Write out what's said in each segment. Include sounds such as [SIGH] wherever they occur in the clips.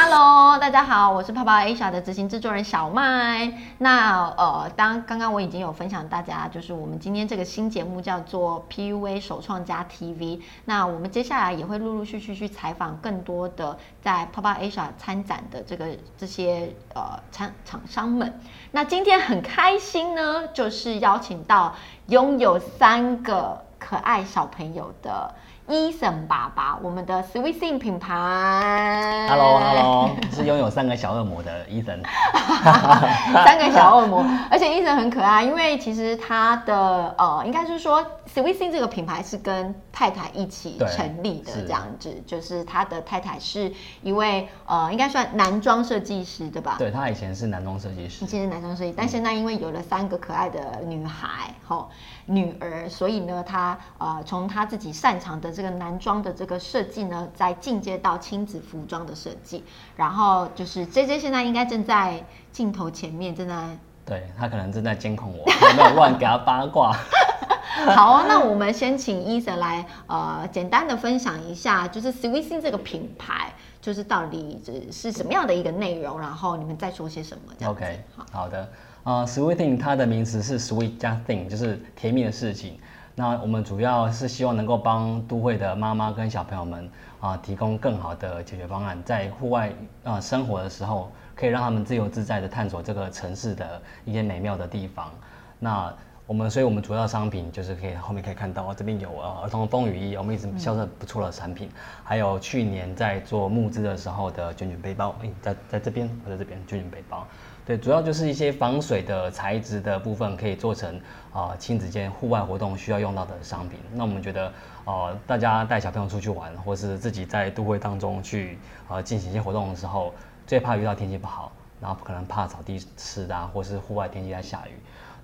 Hello，大家好，我是泡泡 Asia 的执行制作人小麦。那呃，当刚刚我已经有分享大家，就是我们今天这个新节目叫做 PUA 首创家 TV。那我们接下来也会陆陆续续去采访更多的在泡泡 Asia 参展的这个这些呃厂厂商们。那今天很开心呢，就是邀请到拥有三个可爱小朋友的。伊森爸爸，我们的 Sweeting 品牌，Hello Hello，是拥有三个小恶魔的伊森，[LAUGHS] 三个小恶魔，而且伊森很可爱，因为其实他的呃，应该是说 Sweeting 这个品牌是跟太太一起成立的，这样子，就是他的太太是一位呃，应该算男装设计师，对吧？对他以前是男装设计师，以前是男装设计，但现在因为有了三个可爱的女孩，吼女儿，所以呢，他呃，从他自己擅长的。这个男装的这个设计呢，在进阶到亲子服装的设计，然后就是 J J 现在应该正在镜头前面，正在对他可能正在监控我，没有乱给他八卦。[LAUGHS] 好，那我们先请伊森来呃简单的分享一下，就是 Sweeting 这个品牌，就是到底是什么样的一个内容，然后你们再说些什么？OK，好好的，呃，Sweeting 它的名词是 Sweet 加 Thing，就是甜蜜的事情。那我们主要是希望能够帮都会的妈妈跟小朋友们啊，提供更好的解决方案，在户外啊生活的时候，可以让他们自由自在的探索这个城市的一些美妙的地方。那我们，所以我们主要商品就是可以后面可以看到，这边有呃儿童风雨衣，我们一直销售不错的产品，还有去年在做募资的时候的卷卷背包，哎，在在这边，我在这边卷卷背包。对，主要就是一些防水的材质的部分，可以做成啊亲子间户外活动需要用到的商品。那我们觉得，呃，大家带小朋友出去玩，或是自己在都会当中去呃进行一些活动的时候，最怕遇到天气不好，然后可能怕草地湿啊，或是户外天气在下雨。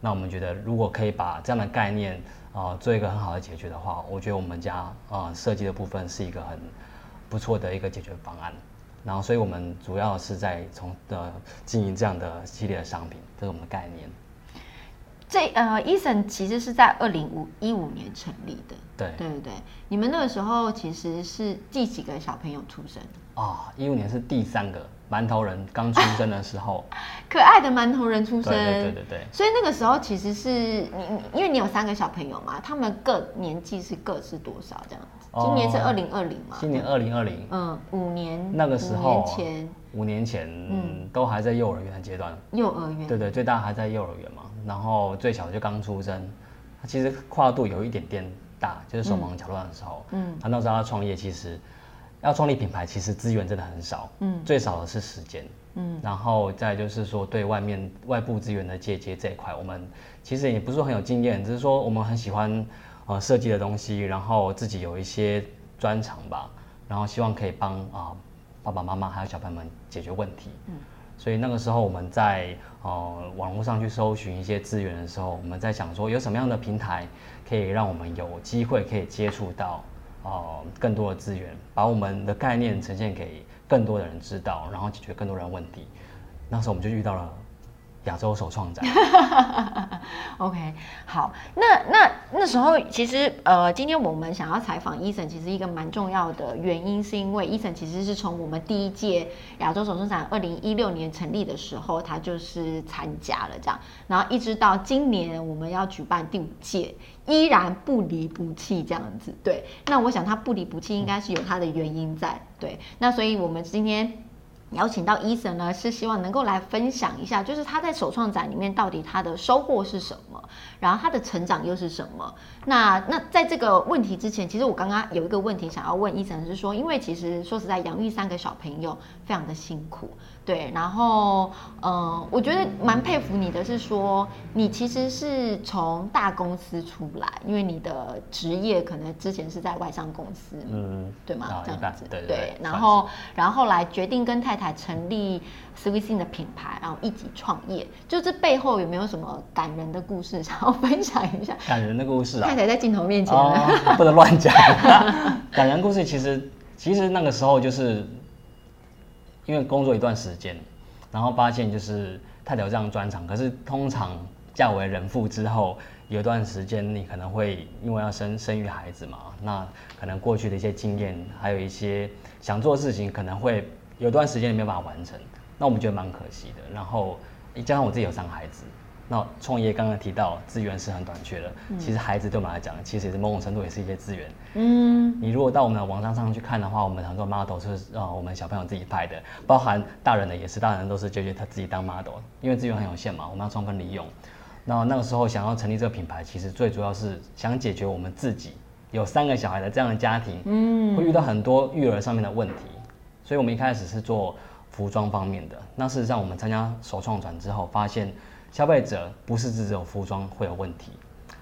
那我们觉得，如果可以把这样的概念啊做一个很好的解决的话，我觉得我们家啊设计的部分是一个很不错的一个解决方案。然后，所以我们主要是在从呃经营这样的系列的商品，这是我们的概念。这呃，伊森其实是在二零五一五年成立的。对对对对，你们那个时候其实是第几个小朋友出生？哦，一五年是第三个馒头人刚出生的时候，[LAUGHS] 可爱的馒头人出生。对对对对。所以那个时候其实是你，因为你有三个小朋友嘛，他们各年纪是各是多少这样？今年是二零二零嘛？今年二零二零，嗯，五年那个时候，五年前，五年前，嗯，都还在幼儿园的阶段。幼儿园，对对，最大还在幼儿园嘛，然后最小就刚出生，他其实跨度有一点点大，就是手忙脚乱的时候，嗯，他那时候要创业，其实要创立品牌，其实资源真的很少，嗯，最少的是时间，嗯，然后再就是说对外面外部资源的借接这一块，我们其实也不是说很有经验，只是说我们很喜欢。呃，设计的东西，然后自己有一些专长吧，然后希望可以帮啊爸爸妈妈还有小朋友们解决问题。嗯，所以那个时候我们在呃网络上去搜寻一些资源的时候，我们在想说有什么样的平台可以让我们有机会可以接触到哦更多的资源，把我们的概念呈现给更多的人知道，然后解决更多人问题。那时候我们就遇到了。亚洲首创展，[LAUGHS] OK，好，那那那时候其实呃，今天我们想要采访伊森，其实一个蛮重要的原因，是因为伊森其实是从我们第一届亚洲首创展二零一六年成立的时候，他就是参加了这样，然后一直到今年我们要举办第五届，依然不离不弃这样子。对，那我想他不离不弃，应该是有他的原因在。对，那所以我们今天。邀请到伊森呢，是希望能够来分享一下，就是他在首创展里面到底他的收获是什么，然后他的成长又是什么。那那在这个问题之前，其实我刚刚有一个问题想要问伊森，是说，因为其实说实在，养育三个小朋友非常的辛苦。对，然后，嗯，我觉得蛮佩服你的，是说你其实是从大公司出来，因为你的职业可能之前是在外商公司，嗯，对吗？这样子，对对。然后，然后后来决定跟太太成立 Sweeting 的品牌，然后一起创业，就这背后有没有什么感人的故事 [LAUGHS] 想要分享一下？感人的故事啊！太太在镜头面前，不能乱讲。[LAUGHS] 感人故事其实，其实那个时候就是。因为工作一段时间，然后发现就是太太有这样专长，可是通常嫁为人妇之后，有段时间你可能会因为要生生育孩子嘛，那可能过去的一些经验，还有一些想做的事情，可能会有段时间你没办法完成，那我们觉得蛮可惜的。然后加上我自己有三个孩子。那创业刚刚提到资源是很短缺的，其实孩子对我们来讲，其实也是某种程度也是一些资源。嗯，你如果到我们的网站上去看的话，我们很多 model 是呃我们小朋友自己拍的，包含大人的也是，大人都是解决他自己当 model，因为资源很有限嘛，我们要充分利用。那那个时候想要成立这个品牌，其实最主要是想解决我们自己有三个小孩的这样的家庭，嗯，会遇到很多育儿上面的问题，所以我们一开始是做服装方面的。那事实上我们参加首创展之后，发现。消费者不是只有服装会有问题，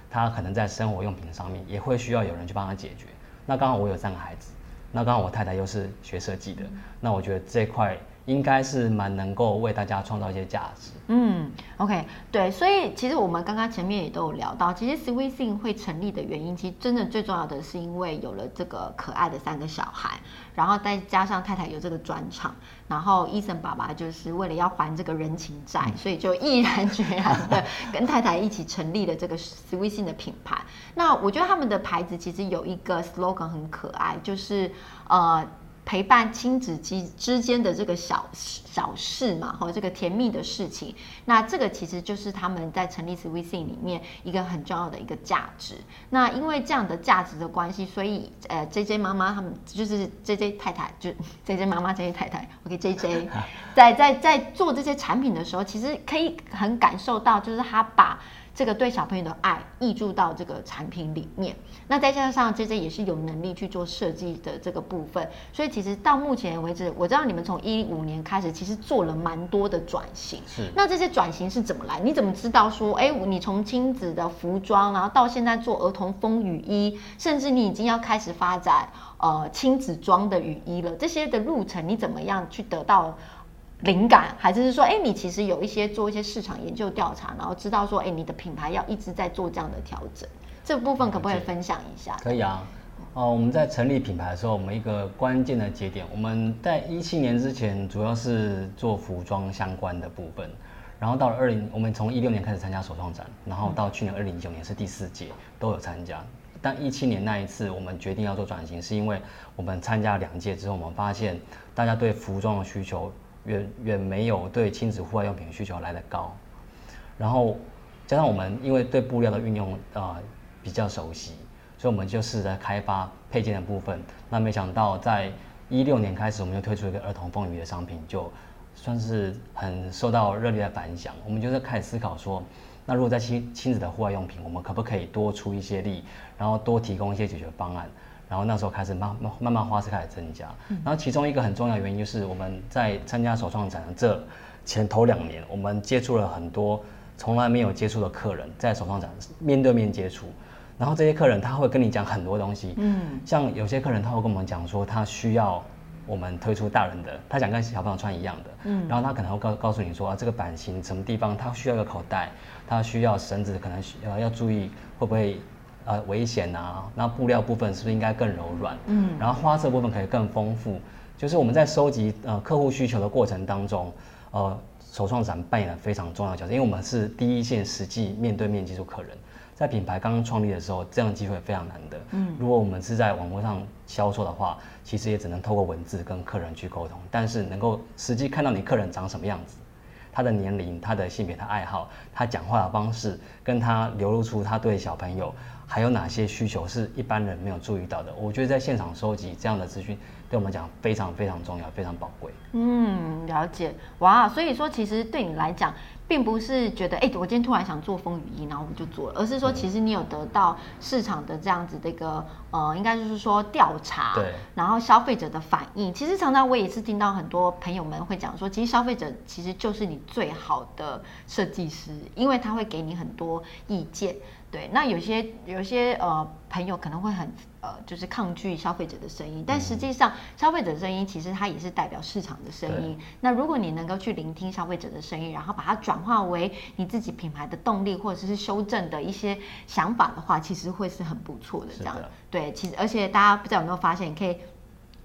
他可能在生活用品上面也会需要有人去帮他解决。那刚好我有三个孩子，那刚好我太太又是学设计的，那我觉得这块。应该是蛮能够为大家创造一些价值。嗯，OK，对，所以其实我们刚刚前面也都有聊到，其实 Sweeting 会成立的原因，其实真的最重要的是因为有了这个可爱的三个小孩，然后再加上太太有这个专场，然后伊森爸爸就是为了要还这个人情债，所以就毅然决然的跟太太一起成立了这个 Sweeting 的品牌。那我觉得他们的牌子其实有一个 slogan 很可爱，就是呃。陪伴亲子之之间的这个小小事嘛，或这个甜蜜的事情，那这个其实就是他们在成立 Sweeting 里面一个很重要的一个价值。那因为这样的价值的关系，所以呃，J J 妈妈他们就是 J J 太太，就 [LAUGHS] J J 妈妈 J J 太太，OK，J J [LAUGHS] 在在在做这些产品的时候，其实可以很感受到，就是他把。这个对小朋友的爱溢注到这个产品里面，那再加上 J J 也是有能力去做设计的这个部分，所以其实到目前为止，我知道你们从一五年开始，其实做了蛮多的转型。是，那这些转型是怎么来？你怎么知道说，哎，你从亲子的服装，然后到现在做儿童风雨衣，甚至你已经要开始发展呃亲子装的雨衣了？这些的路程你怎么样去得到？灵感，还是是说，哎，你其实有一些做一些市场研究调查，然后知道说，哎，你的品牌要一直在做这样的调整，这部分可不可以分享一下？可以啊，哦，我们在成立品牌的时候，我们一个关键的节点，我们在一七年之前主要是做服装相关的部分，然后到了二零，我们从一六年开始参加首创展，然后到去年二零一九年是第四届都有参加，但一七年那一次我们决定要做转型，是因为我们参加两届之后，我们发现大家对服装的需求。远远没有对亲子户外用品需求来的高，然后加上我们因为对布料的运用啊比较熟悉，所以我们就试着开发配件的部分。那没想到在一六年开始，我们就推出一个儿童风雨的商品，就算是很受到热烈的反响。我们就是开始思考说，那如果在亲亲子的户外用品，我们可不可以多出一些力，然后多提供一些解决方案？然后那时候开始慢慢慢慢花式开始增加，然后其中一个很重要的原因就是我们在参加首创展的这前头两年，我们接触了很多从来没有接触的客人，在首创展面对面接触，然后这些客人他会跟你讲很多东西，嗯，像有些客人他会跟我们讲说他需要我们推出大人的，他想跟小朋友穿一样的，嗯，然后他可能会告告诉你说啊这个版型什么地方他需要一个口袋，他需要绳子可能需要要注意会不会。呃，危险啊！那布料部分是不是应该更柔软？嗯，然后花色部分可以更丰富。就是我们在收集呃客户需求的过程当中，呃，首创展扮演了非常重要的角色，因为我们是第一线实际面对面接触客人。在品牌刚刚创立的时候，这样的机会非常难得。嗯，如果我们是在网络上销售的话，其实也只能透过文字跟客人去沟通。但是能够实际看到你客人长什么样子。他的年龄、他的性别、他爱好、他讲话的方式，跟他流露出他对小朋友还有哪些需求是一般人没有注意到的。我觉得在现场收集这样的资讯，对我们讲非常非常重要，非常宝贵。嗯，了解。哇，所以说其实对你来讲。并不是觉得哎，我今天突然想做风雨衣，然后我们就做了，而是说其实你有得到市场的这样子的一个呃，应该就是说调查，对，然后消费者的反应，其实常常我也是听到很多朋友们会讲说，其实消费者其实就是你最好的设计师，因为他会给你很多意见。对，那有些有些呃朋友可能会很呃，就是抗拒消费者的声音，但实际上消费者的声音其实它也是代表市场的声音。那如果你能够去聆听消费者的声音，然后把它转化为你自己品牌的动力，或者是修正的一些想法的话，其实会是很不错的。这样对，其实而且大家不知道有没有发现，可以。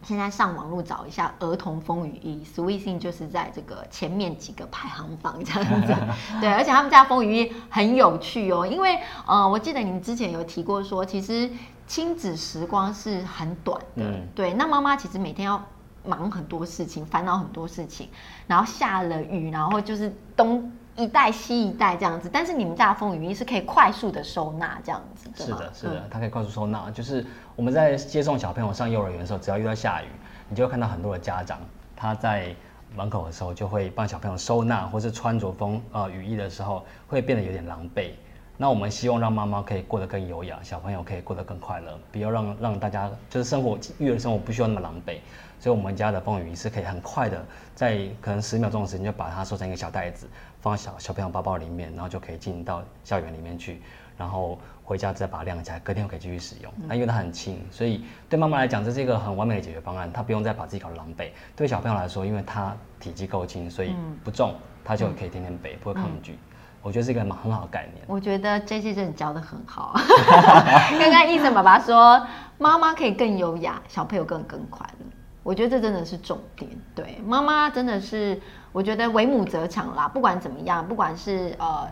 现在上网络找一下儿童风雨衣，Sweeting 就是在这个前面几个排行榜这样子。[LAUGHS] 对，而且他们家风雨衣很有趣哦，因为呃，我记得你之前有提过说，其实亲子时光是很短的。对，那妈妈其实每天要忙很多事情，烦恼很多事情，然后下了雨，然后就是东一代吸一代这样子。但是你们家的风雨衣是可以快速的收纳这样子，是的，是的，它可以快速收纳。就是我们在接送小朋友上幼儿园的时候，只要遇到下雨，你就会看到很多的家长他在门口的时候就会帮小朋友收纳，或是穿着风呃雨衣的时候会变得有点狼狈。那我们希望让妈妈可以过得更优雅，小朋友可以过得更快乐，不要让让大家就是生活育儿生活不需要那么狼狈。所以，我们家的风雨衣是可以很快的，在可能十秒钟的时间就把它收成一个小袋子，放在小小朋友包包里面，然后就可以进到校园里面去，然后回家再把它晾起来，隔天又可以继续使用。那因为它很轻，所以对妈妈来讲，这是一个很完美的解决方案，她不用再把自己搞得狼狈。对小朋友来说，因为它体积够轻，所以不重，他就可以天天背，不会抗拒。我觉得是一个蛮很好的概念。我觉得 J C 真的教的很好。[LAUGHS] 刚刚医生爸爸说，妈妈可以更优雅，小朋友更更快乐。我觉得这真的是重点。对，妈妈真的是，我觉得为母则强啦。不管怎么样，不管是呃。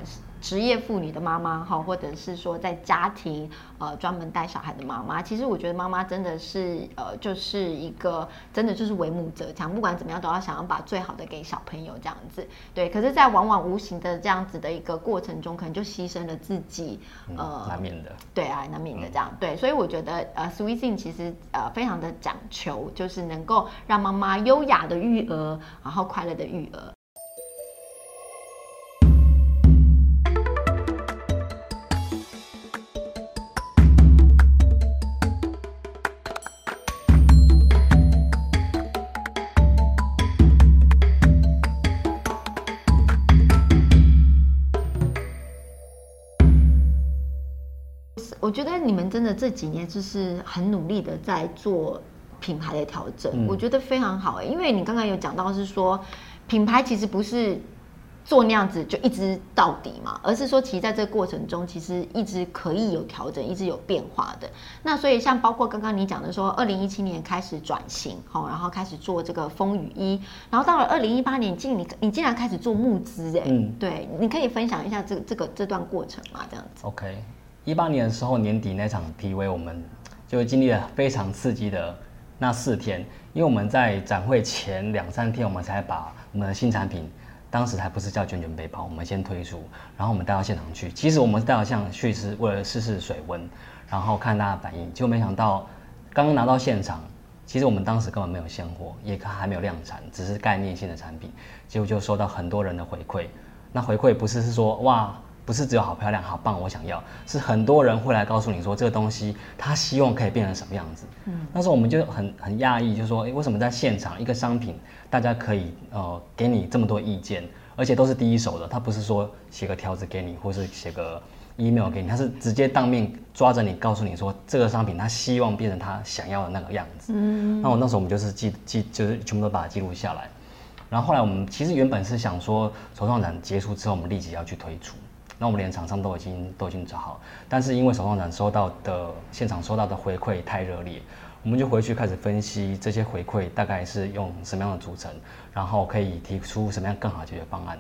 职业妇女的妈妈哈，或者是说在家庭呃专门带小孩的妈妈，其实我觉得妈妈真的是呃就是一个真的就是为母则强，不管怎么样都要想要把最好的给小朋友这样子。对，可是，在往往无形的这样子的一个过程中，可能就牺牲了自己呃难免的。对啊，难免的这样。对，所以我觉得呃，Sweet Thing 其实呃非常的讲求，就是能够让妈妈优雅的育儿，然后快乐的育儿。我觉得你们真的这几年就是很努力的在做品牌的调整，我觉得非常好。因为你刚刚有讲到是说，品牌其实不是做那样子就一直到底嘛，而是说其实在这个过程中，其实一直可以有调整，一直有变化的。那所以像包括刚刚你讲的说，二零一七年开始转型，好，然后开始做这个风雨衣，然后到了二零一八年，竟你你竟然开始做募资，哎，嗯，对，你可以分享一下这这个这段过程嘛？这样子，OK。一八年的时候，年底那场 PV，我们就经历了非常刺激的那四天。因为我们在展会前两三天，我们才把我们的新产品，当时还不是叫卷卷背包，我们先推出，然后我们带到现场去。其实我们带到像去是为了试试水温，然后看大家反应。结果没想到，刚刚拿到现场，其实我们当时根本没有现货，也还没有量产，只是概念性的产品。结果就收到很多人的回馈。那回馈不是是说哇。不是只有好漂亮、好棒，我想要，是很多人会来告诉你说这个东西他希望可以变成什么样子。嗯，那时候我们就很很讶异，就说，哎，为什么在现场一个商品，大家可以呃给你这么多意见，而且都是第一手的，他不是说写个条子给你，或是写个 email 给你，他是直接当面抓着你，告诉你说这个商品他希望变成他想要的那个样子。嗯，那我那时候我们就是记记，就是全部都把它记录下来。然后后来我们其实原本是想说，首创展结束之后，我们立即要去推出。那我们连厂商都已经都已经找好，但是因为首创展收到的现场收到的回馈太热烈，我们就回去开始分析这些回馈大概是用什么样的组成，然后可以提出什么样更好的解决方案。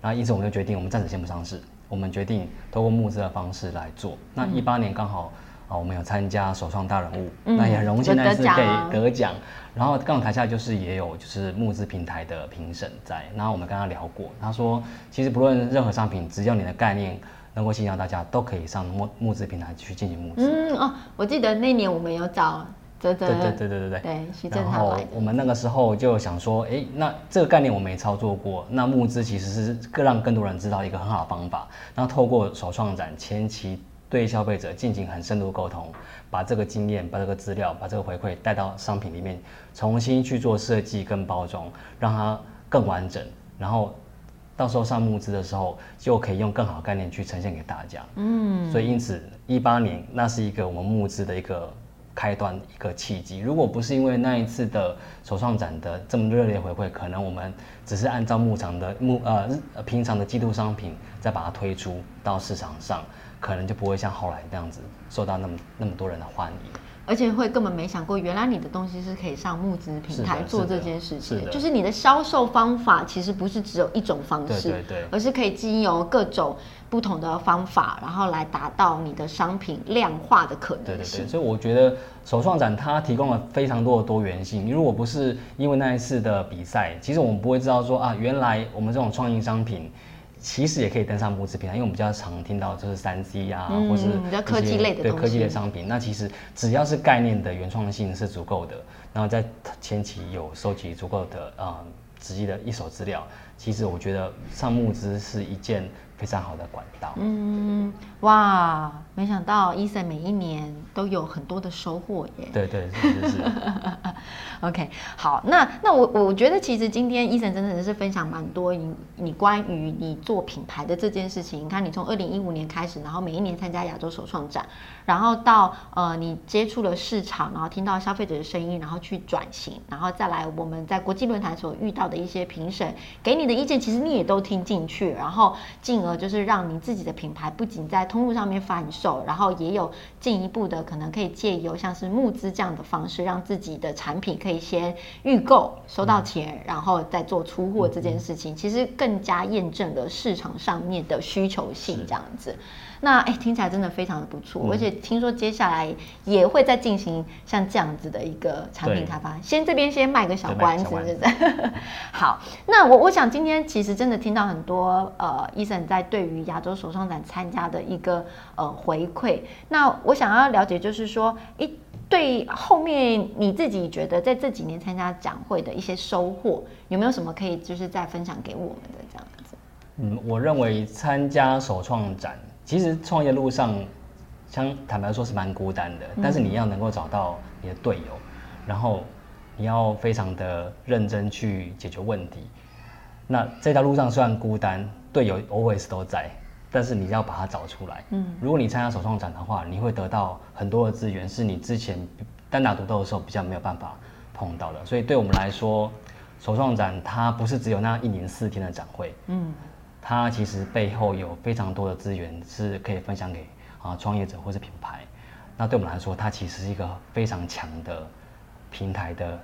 那因此我们就决定，我们暂时先不上市，我们决定通过募资的方式来做。那一八年刚好。啊，我们有参加首创大人物，那也很荣幸那次可以得奖。然后刚好台下就是也有就是募资平台的评审在，然后我们跟他聊过，他说其实不论任何商品，只要你的概念能够吸引到大家，都可以上募募资平台去进行募资。嗯哦，我记得那年我们有找泽泽，对对对对对对，徐正然后我们那个时候就想说，哎，那这个概念我没操作过，那募资其实是更让更多人知道一个很好的方法。然后透过首创展前期。对消费者进行很深度沟通，把这个经验、把这个资料、把这个回馈带到商品里面，重新去做设计跟包装，让它更完整。然后到时候上募资的时候，就可以用更好的概念去呈现给大家。嗯，所以因此一八年那是一个我们募资的一个开端、一个契机。如果不是因为那一次的首创展的这么热烈回馈，可能我们只是按照牧场的牧呃平常的季度商品，再把它推出到市场上。可能就不会像后来那样子受到那么那么多人的欢迎。而且会根本没想过，原来你的东西是可以上募资平台做这件事情，就是你的销售方法其实不是只有一种方式，对对，而是可以经由各种不同的方法，然后来达到你的商品量化的可能性。对对对，所以我觉得首创展它提供了非常多的多元性。你如果不是因为那一次的比赛，其实我们不会知道说啊，原来我们这种创意商品。其实也可以登上募资平台，因为我们比较常听到就是三 C 啊，或是比较科技类的对科技类商品。那其实只要是概念的原创性是足够的，然后在前期有收集足够的呃实际的一手资料，其实我觉得上募资是一件。非常好的管道。嗯，哇，没想到伊森每一年都有很多的收获耶。对对是是是。[LAUGHS] OK，好，那那我我觉得其实今天伊森真的是分享蛮多你你关于你做品牌的这件事情。你看你从二零一五年开始，然后每一年参加亚洲首创展，然后到呃你接触了市场，然后听到消费者的声音，然后去转型，然后再来我们在国际论坛所遇到的一些评审给你的意见，其实你也都听进去，然后进而。呃，就是让你自己的品牌不仅在通路上面贩售，然后也有进一步的可能可以借由像是募资这样的方式，让自己的产品可以先预购收到钱，然后再做出货这件事情，其实更加验证了市场上面的需求性这样子。那哎，听起来真的非常的不错，而且听说接下来也会再进行像这样子的一个产品开发。先这边先卖个小关子，是不是？[LAUGHS] 好，那我我想今天其实真的听到很多呃，医生在对于亚洲首创展参加的一个呃回馈。那我想要了解就是说，哎，对后面你自己觉得在这几年参加展会的一些收获，有没有什么可以就是再分享给我们的这样子？嗯，我认为参加首创展。其实创业路上，相坦白说是蛮孤单的，但是你要能够找到你的队友，然后你要非常的认真去解决问题。那这条路上虽然孤单，队友 always 都在，但是你要把它找出来。嗯，如果你参加首创展的话，你会得到很多的资源，是你之前单打独斗的时候比较没有办法碰到的。所以对我们来说，首创展它不是只有那一年四天的展会。嗯。它其实背后有非常多的资源是可以分享给啊创业者或是品牌。那对我们来说，它其实是一个非常强的平台的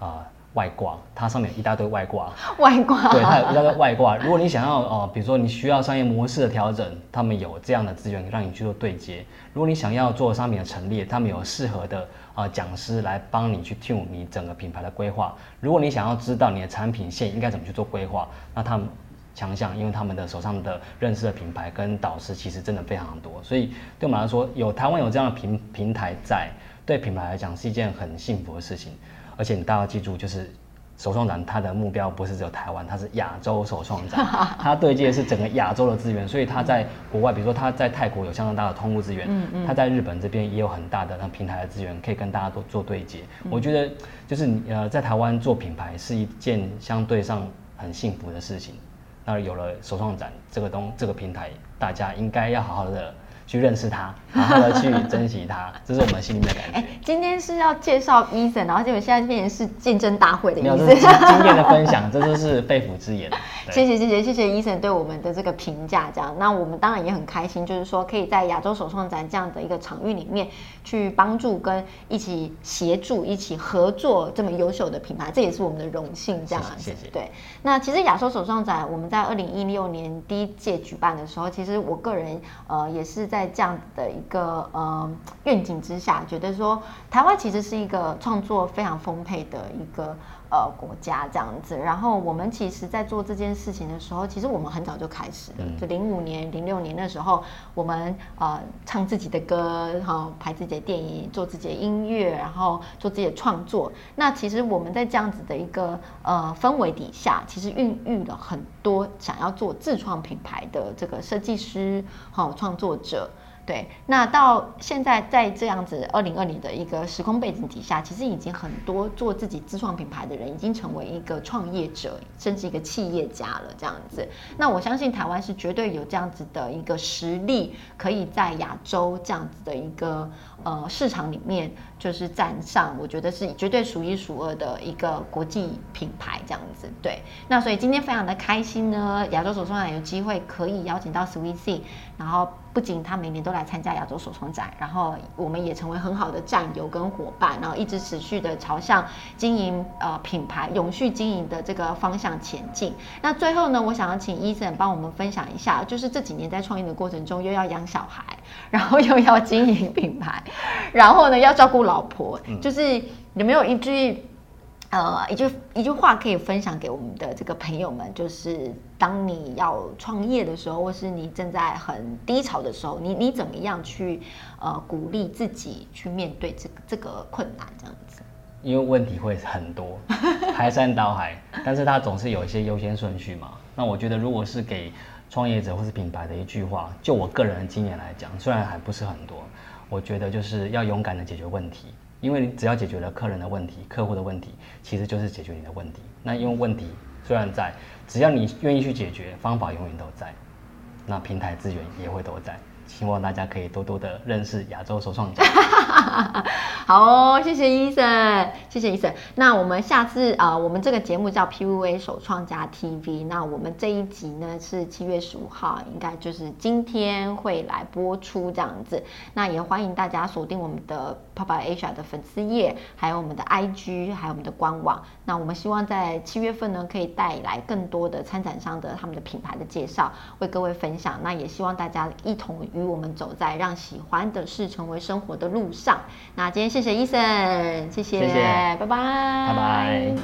啊外挂，它上面一大堆外挂。[LAUGHS] 外挂。对，它有一大堆外挂。如果你想要哦，比如说你需要商业模式的调整，他们有这样的资源让你去做对接。如果你想要做商品的陈列，他们有适合的啊讲师来帮你去 tune 你整个品牌的规划。如果你想要知道你的产品线应该怎么去做规划，那他们。强项，因为他们的手上的认识的品牌跟导师其实真的非常多，所以对我们来说，有台湾有这样的平平台在，对品牌来讲是一件很幸福的事情。而且你大家要记住，就是首创展它的目标不是只有台湾，它是亚洲首创展，[LAUGHS] 它对接的是整个亚洲的资源，所以它在国外，比如说它在泰国有相当大的通路资源，嗯嗯，它在日本这边也有很大的那平台的资源，可以跟大家都做对接。我觉得就是你呃，在台湾做品牌是一件相对上很幸福的事情。那有了首创展这个东这个平台，大家应该要好好的。去认识他，好好的去珍惜他，[LAUGHS] 这是我们心里面的感觉。哎，今天是要介绍伊森，然后结果现在变成是见证大会的意思。经验的分享，[LAUGHS] 这就是肺腑之言。谢谢谢谢谢谢伊森对我们的这个评价，这样，那我们当然也很开心，就是说可以在亚洲首创展这样的一个场域里面，去帮助跟一起协助、一起合作这么优秀的品牌，这也是我们的荣幸。这样，谢谢。对，那其实亚洲首创展我们在二零一六年第一届举办的时候，其实我个人呃也是在。在这样的一个呃愿景之下，觉得说台湾其实是一个创作非常丰沛的一个呃国家这样子。然后我们其实，在做这件事情的时候，其实我们很早就开始了。就零五年、零六年那时候，我们呃唱自己的歌，然后拍自己的电影，做自己的音乐，然后做自己的创作。那其实我们在这样子的一个呃氛围底下，其实孕育了很多想要做自创品牌的这个设计师、好创作者。对，那到现在在这样子二零二零的一个时空背景底下，其实已经很多做自己自创品牌的人已经成为一个创业者，甚至一个企业家了。这样子，那我相信台湾是绝对有这样子的一个实力，可以在亚洲这样子的一个呃市场里面就是站上，我觉得是绝对数一数二的一个国际品牌这样子。对，那所以今天非常的开心呢，亚洲手创展有机会可以邀请到 Sweet C，然后不仅他每年都来参加亚洲手创展，然后我们也成为很好的战友跟伙伴，然后一直持续的朝向经营呃品牌永续经营的这个方向前进。那最后呢，我想要请 Eason 帮我们分享一下，就是这几年在创业的过程中，又要养小孩，然后又要经营品牌，然后呢要照顾老婆，就是有没有一句？呃，一句一句话可以分享给我们的这个朋友们，就是当你要创业的时候，或是你正在很低潮的时候，你你怎么样去呃鼓励自己去面对这个这个困难这样子？因为问题会很多，[LAUGHS] 排山倒海，但是它总是有一些优先顺序嘛。那我觉得，如果是给创业者或是品牌的一句话，就我个人的经验来讲，虽然还不是很多，我觉得就是要勇敢的解决问题。因为你只要解决了客人的问题、客户的问题，其实就是解决你的问题。那因为问题虽然在，只要你愿意去解决，方法永远都在，那平台资源也会都在。希望大家可以多多的认识亚洲首创。[LAUGHS] 好哦，谢谢医生，谢谢医生。那我们下次啊，我们这个节目叫 PVA 首创加 TV。那我们这一集呢是七月十五号，应该就是今天会来播出这样子。那也欢迎大家锁定我们的 Papa Asia 的粉丝页，还有我们的 IG，还有我们的官网。那我们希望在七月份呢，可以带来更多的参展商的他们的品牌的介绍，为各位分享。那也希望大家一同与我们走在让喜欢的事成为生活的路上。那今天谢谢医生，谢谢，拜拜，拜拜。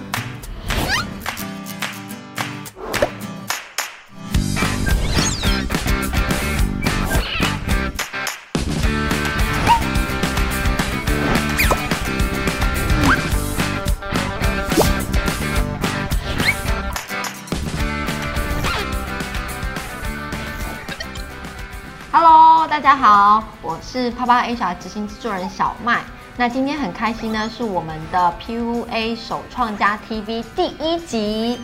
大家好，我是啪啪 HR 执行制作人小麦。那今天很开心呢，是我们的 PUA 首创加 TV 第一集。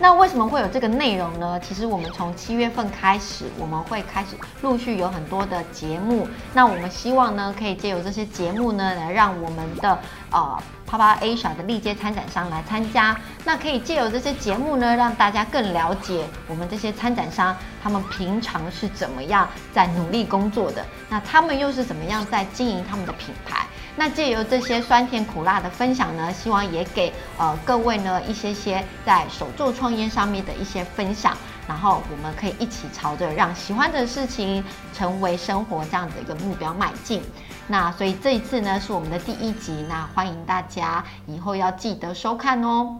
那为什么会有这个内容呢？其实我们从七月份开始，我们会开始陆续有很多的节目。那我们希望呢，可以借由这些节目呢，来让我们的呃。啪啪 Asia 的历届参展商来参加，那可以借由这些节目呢，让大家更了解我们这些参展商，他们平常是怎么样在努力工作的，那他们又是怎么样在经营他们的品牌？那借由这些酸甜苦辣的分享呢，希望也给呃各位呢一些些在手作创业上面的一些分享，然后我们可以一起朝着让喜欢的事情成为生活这样的一个目标迈进。那所以这一次呢是我们的第一集，那欢迎大家以后要记得收看哦。